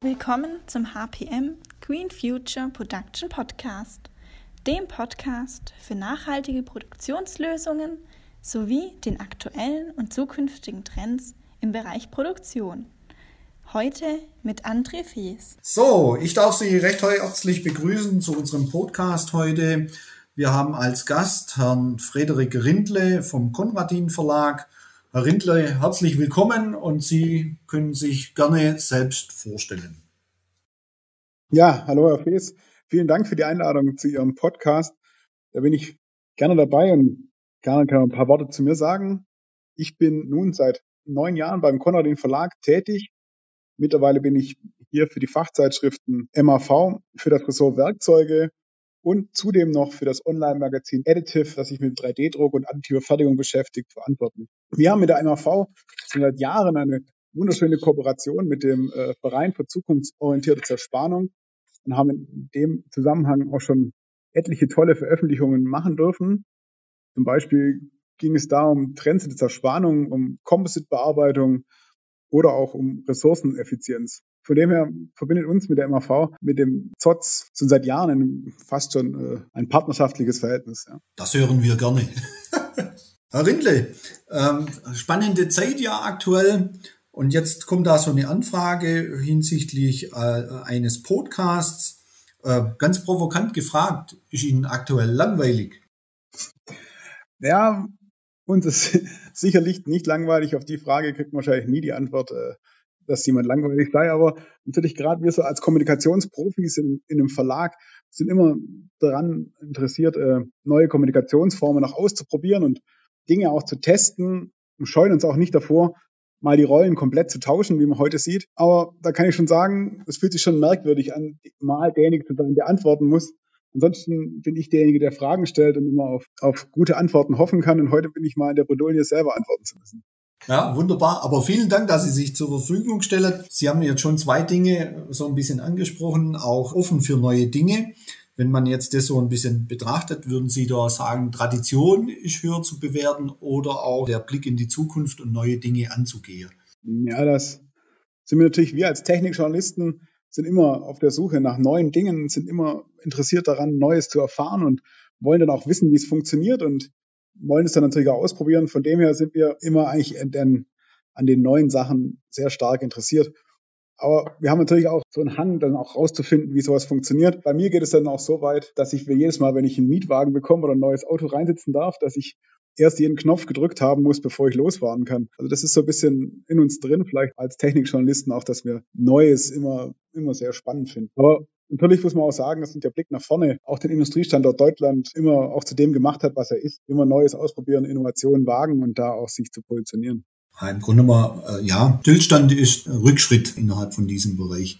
Willkommen zum HPM Green Future Production Podcast, dem Podcast für nachhaltige Produktionslösungen sowie den aktuellen und zukünftigen Trends im Bereich Produktion. Heute mit André Fies. So, ich darf Sie recht herzlich begrüßen zu unserem Podcast heute. Wir haben als Gast Herrn Frederik Rindle vom Konradin Verlag. Herr Rindle, herzlich willkommen und Sie können sich gerne selbst vorstellen. Ja, hallo Herr Fees. Vielen Dank für die Einladung zu Ihrem Podcast. Da bin ich gerne dabei und gerne kann ein paar Worte zu mir sagen. Ich bin nun seit neun Jahren beim Konradin Verlag tätig. Mittlerweile bin ich hier für die Fachzeitschriften MAV, für das Ressort Werkzeuge und zudem noch für das Online-Magazin Additive, das sich mit 3D-Druck und additiver Fertigung beschäftigt, verantwortlich. Wir haben mit der MAV seit Jahren eine wunderschöne Kooperation mit dem äh, Verein für zukunftsorientierte Zerspannung und haben in dem Zusammenhang auch schon etliche tolle Veröffentlichungen machen dürfen. Zum Beispiel ging es da um Trends der Zerspannung, um Composite-Bearbeitung oder auch um Ressourceneffizienz. Von dem her verbindet uns mit der MAV, mit dem ZOTS schon seit Jahren ein, fast schon äh, ein partnerschaftliches Verhältnis. Ja. Das hören wir gerne. Herr Rindle, ähm, spannende Zeit ja aktuell. Und jetzt kommt da so eine Anfrage hinsichtlich äh, eines Podcasts. Äh, ganz provokant gefragt, ist Ihnen aktuell langweilig? Ja, uns ist sicherlich nicht langweilig. Auf die Frage kriegt man wahrscheinlich nie die Antwort, äh, dass jemand langweilig sei. Aber natürlich gerade wir so als Kommunikationsprofis in, in einem Verlag sind immer daran interessiert, äh, neue Kommunikationsformen noch auszuprobieren und Dinge auch zu testen und scheuen uns auch nicht davor, mal die Rollen komplett zu tauschen, wie man heute sieht. Aber da kann ich schon sagen, es fühlt sich schon merkwürdig an, mal derjenige zu sein, der antworten muss. Ansonsten bin ich derjenige, der Fragen stellt und immer auf, auf gute Antworten hoffen kann. Und heute bin ich mal in der Bredouille, selber antworten zu müssen. Ja, wunderbar. Aber vielen Dank, dass Sie sich zur Verfügung stellen. Sie haben jetzt schon zwei Dinge so ein bisschen angesprochen, auch offen für neue Dinge. Wenn man jetzt das so ein bisschen betrachtet, würden Sie da sagen, Tradition ist höher zu bewerten oder auch der Blick in die Zukunft und neue Dinge anzugehen? Ja, das sind wir natürlich, wir als Technikjournalisten sind immer auf der Suche nach neuen Dingen, sind immer interessiert daran, Neues zu erfahren und wollen dann auch wissen, wie es funktioniert und wollen es dann natürlich auch ausprobieren. Von dem her sind wir immer eigentlich an den, neuen Sachen sehr stark interessiert. Aber wir haben natürlich auch so einen Hang, dann auch rauszufinden, wie sowas funktioniert. Bei mir geht es dann auch so weit, dass ich jedes Mal, wenn ich einen Mietwagen bekomme oder ein neues Auto reinsitzen darf, dass ich erst jeden Knopf gedrückt haben muss, bevor ich losfahren kann. Also das ist so ein bisschen in uns drin, vielleicht als Technikjournalisten auch, dass wir Neues immer, immer sehr spannend finden. Aber natürlich muss man auch sagen, dass der Blick nach vorne auch den Industriestandort Deutschland immer auch zu dem gemacht hat, was er ist. Immer Neues ausprobieren, Innovationen wagen und da auch sich zu positionieren. Im Grunde mal, äh, ja, Stillstand ist Rückschritt innerhalb von diesem Bereich.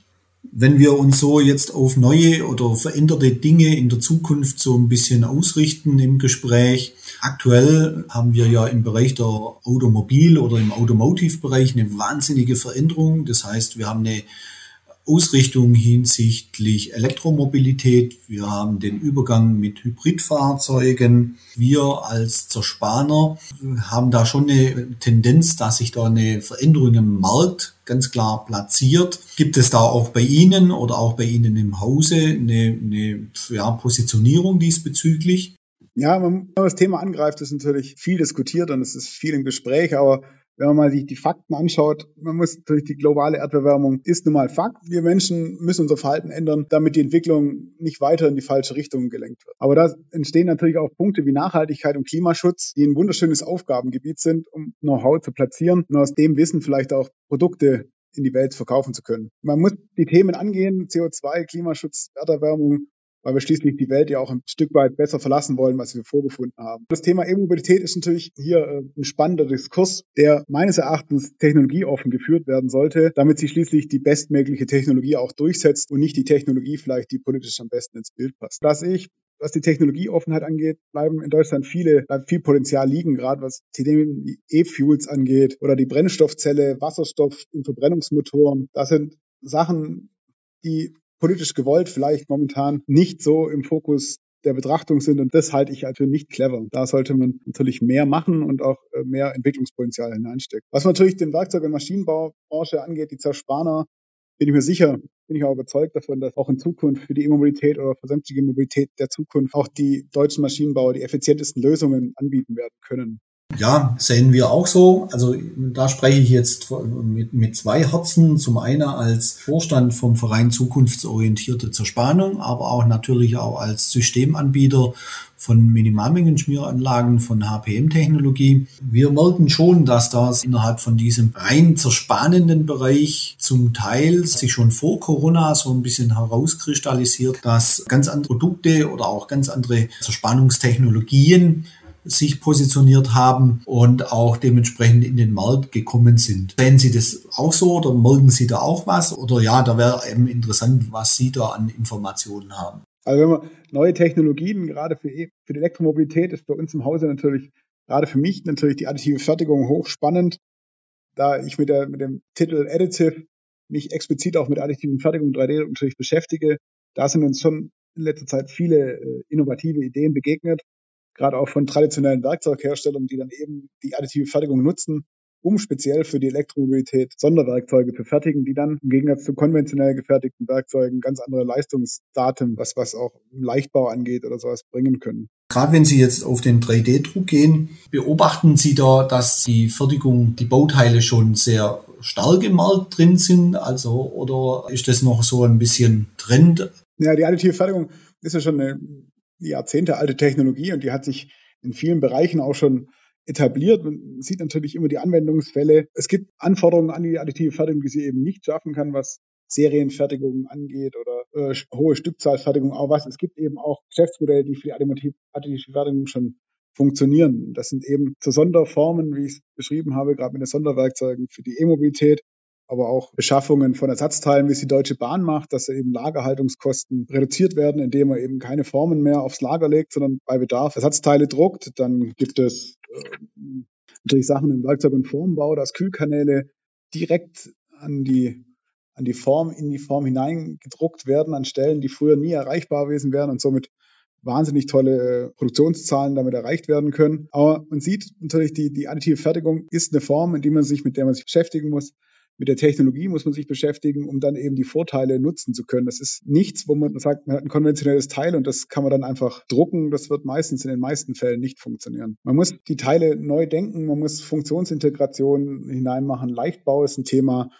Wenn wir uns so jetzt auf neue oder veränderte Dinge in der Zukunft so ein bisschen ausrichten im Gespräch, aktuell haben wir ja im Bereich der Automobil- oder im Automotive-Bereich eine wahnsinnige Veränderung. Das heißt, wir haben eine Ausrichtung hinsichtlich Elektromobilität. Wir haben den Übergang mit Hybridfahrzeugen. Wir als Zerspaner haben da schon eine Tendenz, dass sich da eine Veränderung im Markt ganz klar platziert. Gibt es da auch bei Ihnen oder auch bei Ihnen im Hause eine, eine ja, Positionierung diesbezüglich? Ja, wenn man das Thema angreift, ist natürlich viel diskutiert und es ist viel im Gespräch, aber wenn man mal sich die Fakten anschaut, man muss natürlich die globale Erderwärmung ist nun mal Fakt. Wir Menschen müssen unser Verhalten ändern, damit die Entwicklung nicht weiter in die falsche Richtung gelenkt wird. Aber da entstehen natürlich auch Punkte wie Nachhaltigkeit und Klimaschutz, die ein wunderschönes Aufgabengebiet sind, um Know-how zu platzieren und aus dem Wissen vielleicht auch Produkte in die Welt verkaufen zu können. Man muss die Themen angehen, CO2, Klimaschutz, Erderwärmung, weil wir schließlich die Welt ja auch ein Stück weit besser verlassen wollen, was wir vorgefunden haben. Das Thema E-Mobilität ist natürlich hier äh, ein spannender Diskurs, der meines Erachtens technologieoffen geführt werden sollte, damit sich schließlich die bestmögliche Technologie auch durchsetzt und nicht die Technologie vielleicht, die politisch am besten ins Bild passt. Das ich was die Technologieoffenheit angeht, bleiben in Deutschland viele, bleibt viel Potenzial liegen, gerade was die E-Fuels angeht oder die Brennstoffzelle, Wasserstoff in Verbrennungsmotoren. Das sind Sachen, die politisch gewollt vielleicht momentan nicht so im Fokus der Betrachtung sind. Und das halte ich für halt nicht clever. Da sollte man natürlich mehr machen und auch äh, mehr Entwicklungspotenzial hineinstecken. Was natürlich den Werkzeug- und Maschinenbaubranche angeht, die Zerspaner, bin ich mir sicher, bin ich auch überzeugt davon, dass auch in Zukunft für die E-Mobilität oder für sämtliche Mobilität der Zukunft auch die deutschen Maschinenbauer die effizientesten Lösungen anbieten werden können. Ja, sehen wir auch so. Also da spreche ich jetzt mit, mit zwei Herzen. Zum einen als Vorstand vom Verein Zukunftsorientierte Zerspannung, aber auch natürlich auch als Systemanbieter von Minimalmengenschmieranlagen von HPM-Technologie. Wir merken schon, dass das innerhalb von diesem rein zerspannenden Bereich zum Teil sich schon vor Corona so ein bisschen herauskristallisiert, dass ganz andere Produkte oder auch ganz andere Zerspannungstechnologien sich positioniert haben und auch dementsprechend in den Markt gekommen sind. Sehen Sie das auch so oder merken Sie da auch was? Oder ja, da wäre eben interessant, was Sie da an Informationen haben. Also wenn man neue Technologien, gerade für, e, für die Elektromobilität, ist bei uns im Hause natürlich, gerade für mich natürlich die additive Fertigung hochspannend, da ich mit, der, mit dem Titel Additive mich explizit auch mit additiven Fertigung 3D natürlich beschäftige. Da sind uns schon in letzter Zeit viele äh, innovative Ideen begegnet gerade auch von traditionellen Werkzeugherstellern, die dann eben die additive Fertigung nutzen, um speziell für die Elektromobilität Sonderwerkzeuge zu fertigen, die dann im Gegensatz zu konventionell gefertigten Werkzeugen ganz andere Leistungsdaten, was, was auch Leichtbau angeht oder sowas, bringen können. Gerade wenn Sie jetzt auf den 3D-Druck gehen, beobachten Sie da, dass die Fertigung, die Bauteile schon sehr stark im Markt drin sind? Also, oder ist das noch so ein bisschen Trend? Ja, die additive Fertigung ist ja schon eine Jahrzehnte alte Technologie und die hat sich in vielen Bereichen auch schon etabliert. Man sieht natürlich immer die Anwendungsfälle. Es gibt Anforderungen an die additive Fertigung, die sie eben nicht schaffen kann, was Serienfertigung angeht oder äh, hohe Stückzahlfertigung, auch was. Es gibt eben auch Geschäftsmodelle, die für die additive Fertigung schon funktionieren. Das sind eben zu Sonderformen, wie ich es beschrieben habe, gerade mit den Sonderwerkzeugen für die E-Mobilität aber auch Beschaffungen von Ersatzteilen, wie es die Deutsche Bahn macht, dass eben Lagerhaltungskosten reduziert werden, indem man eben keine Formen mehr aufs Lager legt, sondern bei Bedarf Ersatzteile druckt. Dann gibt es äh, natürlich Sachen im Werkzeug- und Formbau, dass Kühlkanäle direkt an die an die Form, in die Form hineingedruckt werden an Stellen, die früher nie erreichbar gewesen wären und somit wahnsinnig tolle äh, Produktionszahlen damit erreicht werden können. Aber man sieht natürlich, die, die additive Fertigung ist eine Form, in die man sich, mit der man sich beschäftigen muss mit der Technologie muss man sich beschäftigen, um dann eben die Vorteile nutzen zu können. Das ist nichts, wo man sagt, man hat ein konventionelles Teil und das kann man dann einfach drucken. Das wird meistens in den meisten Fällen nicht funktionieren. Man muss die Teile neu denken, man muss Funktionsintegration hineinmachen. Leichtbau ist ein Thema.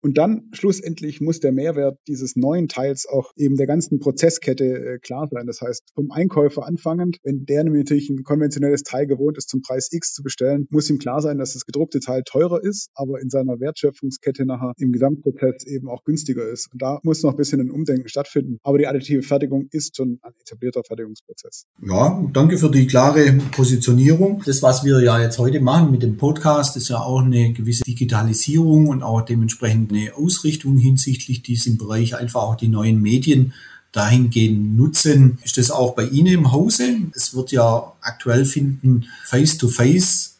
Und dann schlussendlich muss der Mehrwert dieses neuen Teils auch eben der ganzen Prozesskette äh, klar sein. Das heißt, vom Einkäufer anfangend, wenn der natürlich ein konventionelles Teil gewohnt ist, zum Preis X zu bestellen, muss ihm klar sein, dass das gedruckte Teil teurer ist, aber in seiner Wertschöpfungskette nachher im Gesamtprozess eben auch günstiger ist. Und da muss noch ein bisschen ein Umdenken stattfinden. Aber die additive Fertigung ist schon ein etablierter Fertigungsprozess. Ja, danke für die klare Positionierung. Das, was wir ja jetzt heute machen mit dem Podcast, ist ja auch eine gewisse Digitalisierung und auch dementsprechend eine Ausrichtung hinsichtlich diesem Bereich, einfach auch die neuen Medien dahingehend nutzen. Ist das auch bei Ihnen im Hause? Es wird ja aktuell finden Face-to-Face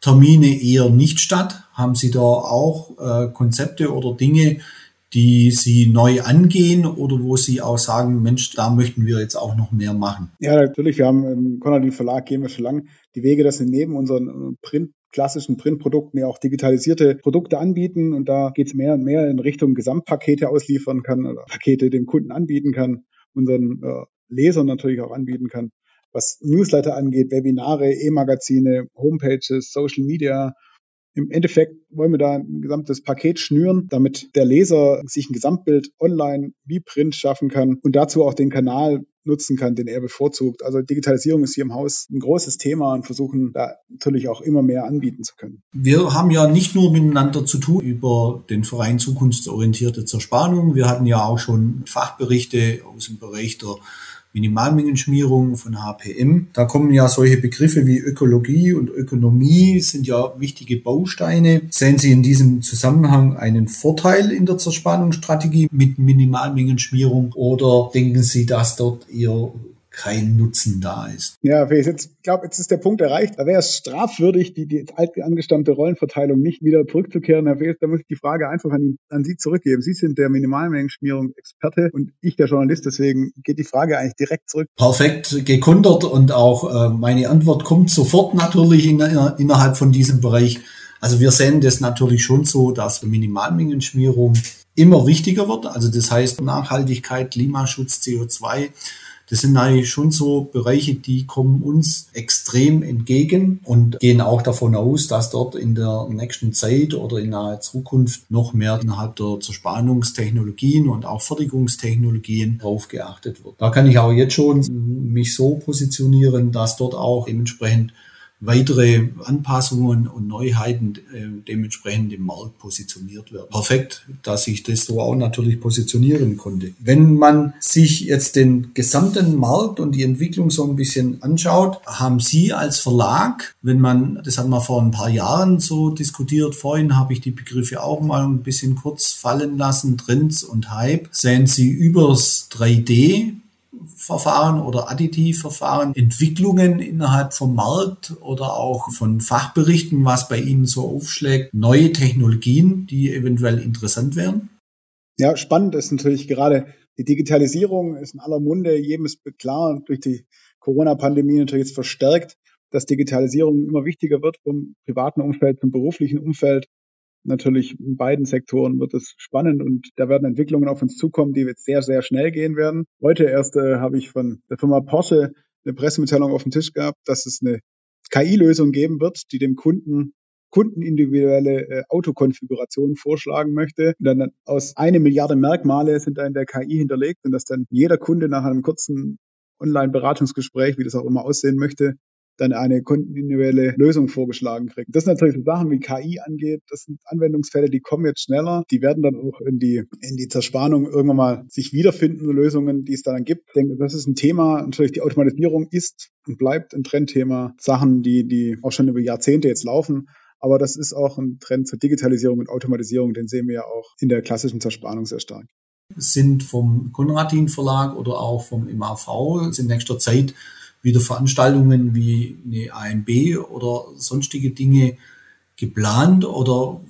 Termine eher nicht statt. Haben Sie da auch äh, Konzepte oder Dinge, die Sie neu angehen oder wo Sie auch sagen, Mensch, da möchten wir jetzt auch noch mehr machen? Ja, natürlich. Wir haben im Konradin Verlag gehen wir schon lange die Wege, dass wir neben unseren Print klassischen Printprodukten ja auch digitalisierte Produkte anbieten. Und da geht es mehr und mehr in Richtung Gesamtpakete ausliefern kann oder Pakete dem Kunden anbieten kann, unseren äh, Lesern natürlich auch anbieten kann. Was Newsletter angeht, Webinare, E-Magazine, Homepages, Social Media, im Endeffekt wollen wir da ein gesamtes Paket schnüren, damit der Leser sich ein Gesamtbild online wie Print schaffen kann und dazu auch den Kanal nutzen kann, den er bevorzugt. Also Digitalisierung ist hier im Haus ein großes Thema und versuchen da natürlich auch immer mehr anbieten zu können. Wir haben ja nicht nur miteinander zu tun über den Verein Zukunftsorientierte Zerspannung. Wir hatten ja auch schon Fachberichte aus dem Bereich der Minimalmengenschmierung von HPM. Da kommen ja solche Begriffe wie Ökologie und Ökonomie sind ja wichtige Bausteine. Sehen Sie in diesem Zusammenhang einen Vorteil in der Zerspannungsstrategie mit Minimalmengenschmierung oder denken Sie, dass dort eher kein Nutzen da ist. Ja, jetzt, ich glaube, jetzt ist der Punkt erreicht. Da wäre es strafwürdig, die, die altangestammte Rollenverteilung nicht wieder zurückzukehren. Herr Fees, da muss ich die Frage einfach an, ihn, an Sie zurückgeben. Sie sind der Minimalmengenschmierung Experte und ich der Journalist. Deswegen geht die Frage eigentlich direkt zurück. Perfekt gekundert und auch äh, meine Antwort kommt sofort natürlich in, innerhalb von diesem Bereich. Also wir sehen das natürlich schon so, dass Minimalmengenschmierung immer wichtiger wird. Also das heißt Nachhaltigkeit, Klimaschutz, CO2 das sind eigentlich schon so Bereiche, die kommen uns extrem entgegen und gehen auch davon aus, dass dort in der nächsten Zeit oder in naher Zukunft noch mehr innerhalb der Zerspannungstechnologien und auch Fertigungstechnologien drauf geachtet wird. Da kann ich auch jetzt schon mich so positionieren, dass dort auch dementsprechend weitere Anpassungen und Neuheiten äh, dementsprechend im Markt positioniert werden. Perfekt, dass ich das so auch natürlich positionieren konnte. Wenn man sich jetzt den gesamten Markt und die Entwicklung so ein bisschen anschaut, haben Sie als Verlag, wenn man, das hat man vor ein paar Jahren so diskutiert, vorhin habe ich die Begriffe auch mal ein bisschen kurz fallen lassen, Trends und Hype, sehen Sie übers 3D Verfahren oder Additivverfahren, Entwicklungen innerhalb vom Markt oder auch von Fachberichten, was bei Ihnen so aufschlägt, neue Technologien, die eventuell interessant wären? Ja, spannend ist natürlich gerade die Digitalisierung ist in aller Munde, jedem ist klar, durch die Corona-Pandemie natürlich jetzt verstärkt, dass Digitalisierung immer wichtiger wird vom privaten Umfeld zum beruflichen Umfeld natürlich in beiden Sektoren wird es spannend und da werden Entwicklungen auf uns zukommen, die jetzt sehr, sehr schnell gehen werden. Heute erst äh, habe ich von der Firma Porsche eine Pressemitteilung auf dem Tisch gehabt, dass es eine KI-Lösung geben wird, die dem Kunden kundenindividuelle äh, Autokonfiguration vorschlagen möchte. Und dann aus eine Milliarde Merkmale sind da in der KI hinterlegt und dass dann jeder Kunde nach einem kurzen Online-Beratungsgespräch, wie das auch immer aussehen möchte, dann eine kontinuelle Lösung vorgeschlagen kriegt. Das sind natürlich so Sachen wie KI angeht. Das sind Anwendungsfälle, die kommen jetzt schneller. Die werden dann auch in die, in die Zerspannung irgendwann mal sich wiederfinden, Lösungen, die es dann gibt. Ich denke, das ist ein Thema. Natürlich die Automatisierung ist und bleibt ein Trendthema. Sachen, die, die auch schon über Jahrzehnte jetzt laufen. Aber das ist auch ein Trend zur Digitalisierung und Automatisierung, den sehen wir ja auch in der klassischen Zerspannung sehr stark. Sind vom Konradin Verlag oder auch vom MAV in nächster Zeit wieder Veranstaltungen wie eine AMB oder sonstige Dinge geplant oder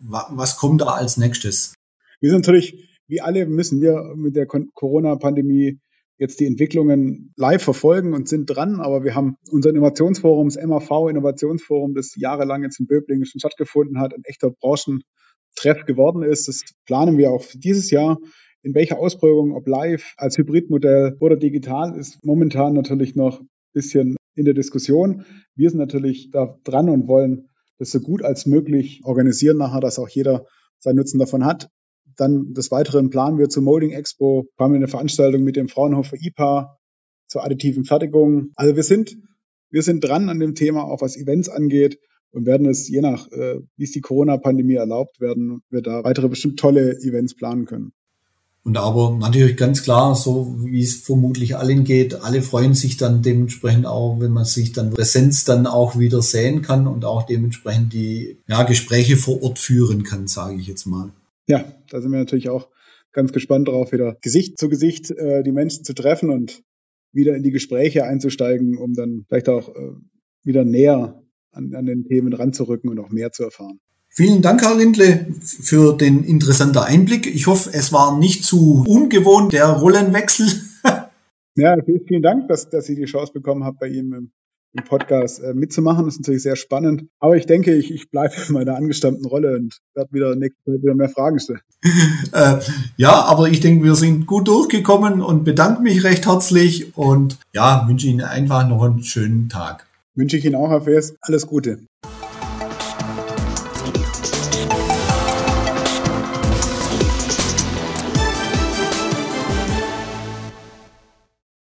was kommt da als nächstes? Wir sind natürlich, wie alle, müssen wir mit der Corona-Pandemie jetzt die Entwicklungen live verfolgen und sind dran, aber wir haben unser Innovationsforum, das MAV Innovationsforum, das jahrelang jetzt in Böblingen schon stattgefunden hat, ein echter Branchentreff geworden ist. Das planen wir auch dieses Jahr in welcher Ausprägung, ob live, als Hybridmodell oder digital, ist momentan natürlich noch ein bisschen in der Diskussion. Wir sind natürlich da dran und wollen das so gut als möglich organisieren nachher, dass auch jeder seinen Nutzen davon hat. Dann des Weiteren planen wir zur Molding Expo, haben wir eine Veranstaltung mit dem Fraunhofer IPA zur additiven Fertigung. Also wir sind, wir sind dran an dem Thema, auch was Events angeht und werden es, je nach, äh, wie es die Corona-Pandemie erlaubt, werden wir da weitere bestimmt tolle Events planen können. Und aber natürlich ganz klar, so wie es vermutlich allen geht, alle freuen sich dann dementsprechend auch, wenn man sich dann Präsenz dann auch wieder sehen kann und auch dementsprechend die ja, Gespräche vor Ort führen kann, sage ich jetzt mal. Ja, da sind wir natürlich auch ganz gespannt drauf, wieder Gesicht zu Gesicht äh, die Menschen zu treffen und wieder in die Gespräche einzusteigen, um dann vielleicht auch äh, wieder näher an, an den Themen ranzurücken und auch mehr zu erfahren. Vielen Dank, Herr Lindle, für den interessanten Einblick. Ich hoffe, es war nicht zu ungewohnt, der Rollenwechsel. ja, vielen Dank, dass, dass Sie die Chance bekommen haben, bei ihm im, im Podcast äh, mitzumachen. Das ist natürlich sehr spannend. Aber ich denke, ich, ich bleibe in meiner angestammten Rolle und werde wieder nächste Zeit wieder mehr Fragen stellen. äh, ja, aber ich denke, wir sind gut durchgekommen und bedanke mich recht herzlich und ja, wünsche Ihnen einfach noch einen schönen Tag. Wünsche ich Ihnen auch, Herr Fes. Alles Gute.